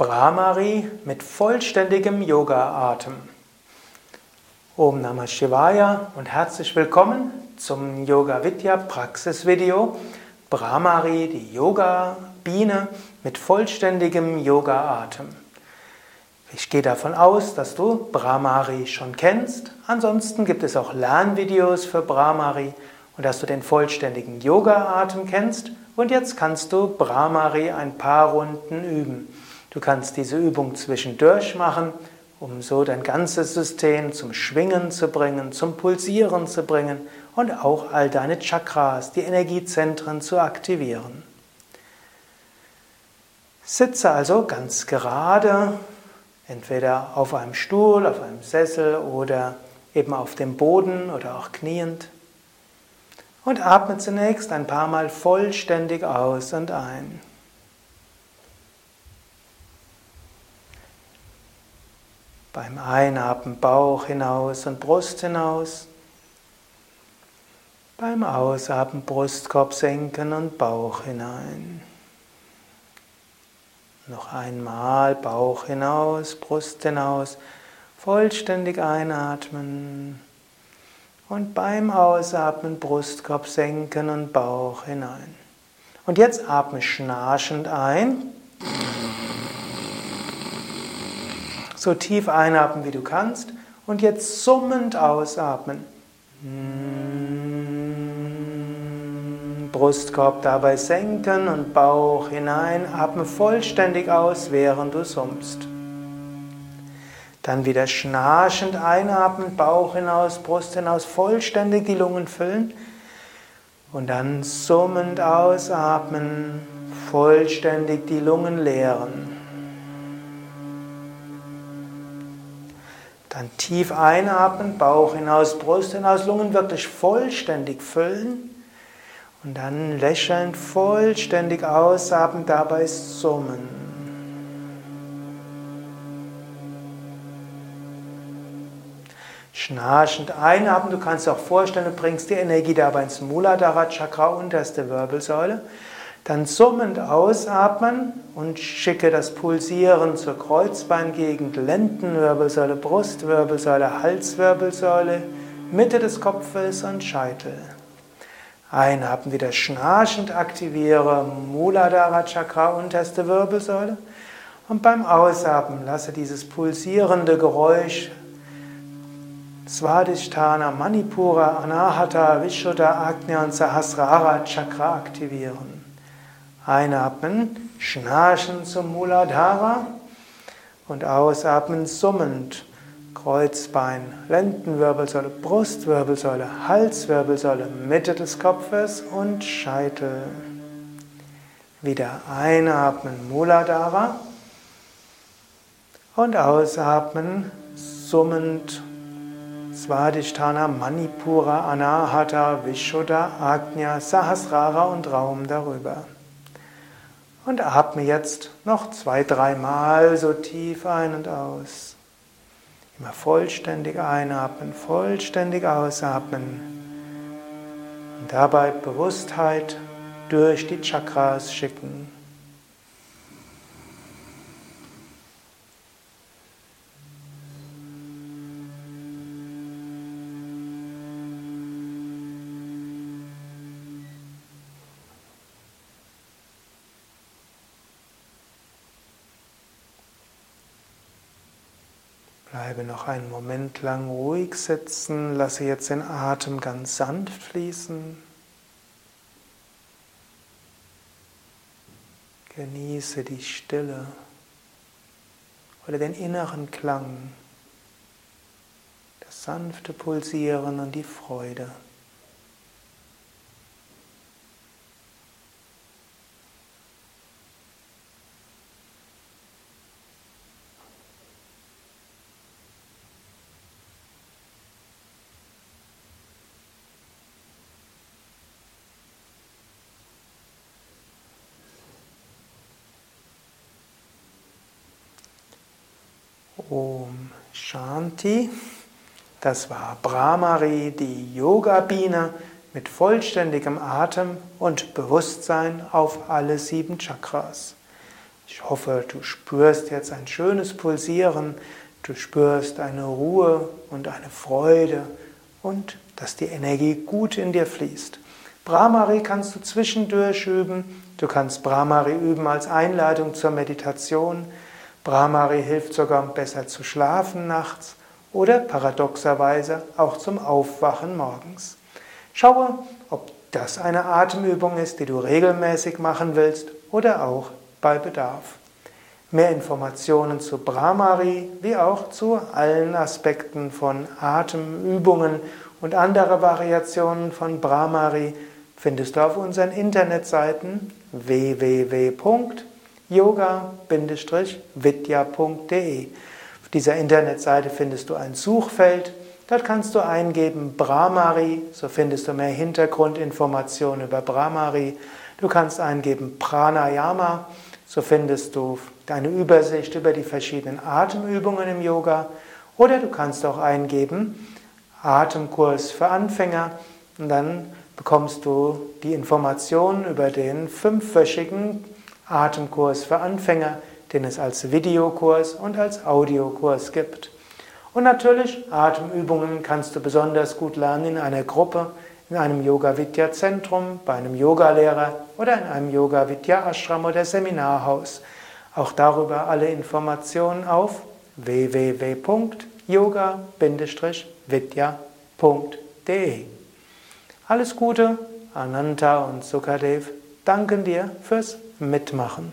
Brahmari mit vollständigem Yoga-Atem. Om Namah Shivaya und herzlich willkommen zum Yoga Vidya Praxis Video Brahmari, die Yoga Biene mit vollständigem Yoga-Atem. Ich gehe davon aus, dass du Brahmari schon kennst. Ansonsten gibt es auch Lernvideos für Brahmari und dass du den vollständigen Yoga-Atem kennst. Und jetzt kannst du Brahmari ein paar Runden üben. Du kannst diese Übung zwischendurch machen, um so dein ganzes System zum Schwingen zu bringen, zum Pulsieren zu bringen und auch all deine Chakras, die Energiezentren zu aktivieren. Sitze also ganz gerade, entweder auf einem Stuhl, auf einem Sessel oder eben auf dem Boden oder auch kniend. Und atme zunächst ein paar Mal vollständig aus und ein. Beim Einatmen Bauch hinaus und Brust hinaus. Beim Ausatmen Brustkorb senken und Bauch hinein. Noch einmal Bauch hinaus, Brust hinaus, vollständig einatmen. Und beim Ausatmen Brustkorb senken und Bauch hinein. Und jetzt atme schnarchend ein. So tief einatmen, wie du kannst. Und jetzt summend ausatmen. Brustkorb dabei senken und Bauch hinein. Atme vollständig aus, während du summst. Dann wieder schnarchend einatmen, Bauch hinaus, Brust hinaus, vollständig die Lungen füllen. Und dann summend ausatmen, vollständig die Lungen leeren. Dann tief einatmen, Bauch hinaus, Brust hinaus, Lungen wirklich vollständig füllen. Und dann lächelnd vollständig ausatmen, dabei summen. Schnarchend einatmen, du kannst auch vorstellen, du bringst die Energie dabei ins Muladhara Chakra, unterste Wirbelsäule. Dann summend ausatmen und schicke das Pulsieren zur Kreuzbeingegend, Lendenwirbelsäule, Brustwirbelsäule, Halswirbelsäule, Mitte des Kopfes und Scheitel. Einatmen wieder schnarchend aktiviere Muladhara Chakra, unterste Wirbelsäule. Und beim Ausatmen lasse dieses pulsierende Geräusch Svadhisthana, Manipura, Anahata, Vishuddha, Agnya und Sahasrara Chakra aktivieren. Einatmen, schnarchen zum Muladhara und ausatmen summend. Kreuzbein, Lendenwirbelsäule, Brustwirbelsäule, Halswirbelsäule, Mitte des Kopfes und Scheitel. Wieder einatmen, Muladhara und ausatmen, summend Svadhisthana, Manipura, Anahata, Vishuddha, Agnya, Sahasrara und Raum darüber. Und atme jetzt noch zwei, dreimal so tief ein und aus. Immer vollständig einatmen, vollständig ausatmen. Und dabei Bewusstheit durch die Chakras schicken. Bleibe noch einen Moment lang ruhig sitzen, lasse jetzt den Atem ganz sanft fließen. Genieße die Stille oder den inneren Klang, das sanfte Pulsieren und die Freude. Om Shanti. Das war Brahmari, die Yoga-Biene mit vollständigem Atem und Bewusstsein auf alle sieben Chakras. Ich hoffe, du spürst jetzt ein schönes Pulsieren, du spürst eine Ruhe und eine Freude und dass die Energie gut in dir fließt. Brahmari kannst du zwischendurch üben. Du kannst Brahmari üben als Einleitung zur Meditation. Brahmari hilft sogar, um besser zu schlafen nachts oder paradoxerweise auch zum Aufwachen morgens. Schaue, ob das eine Atemübung ist, die du regelmäßig machen willst oder auch bei Bedarf. Mehr Informationen zu Brahmari wie auch zu allen Aspekten von Atemübungen und andere Variationen von Brahmari findest du auf unseren Internetseiten www.yoga-vidya.de. Auf dieser Internetseite findest du ein Suchfeld. Dort kannst du eingeben Brahmari, so findest du mehr Hintergrundinformationen über Brahmari. Du kannst eingeben Pranayama, so findest du eine Übersicht über die verschiedenen Atemübungen im Yoga. Oder du kannst auch eingeben Atemkurs für Anfänger und dann bekommst du die Informationen über den fünfwöchigen Atemkurs für Anfänger, den es als Videokurs und als Audiokurs gibt. Und natürlich, Atemübungen kannst du besonders gut lernen in einer Gruppe, in einem Yoga Vidya Zentrum, bei einem Yogalehrer oder in einem Yoga Vidya Ashram oder Seminarhaus. Auch darüber alle Informationen auf www.yoga-vidya.de. Alles Gute, Ananta und Sukadev danken dir fürs Mitmachen.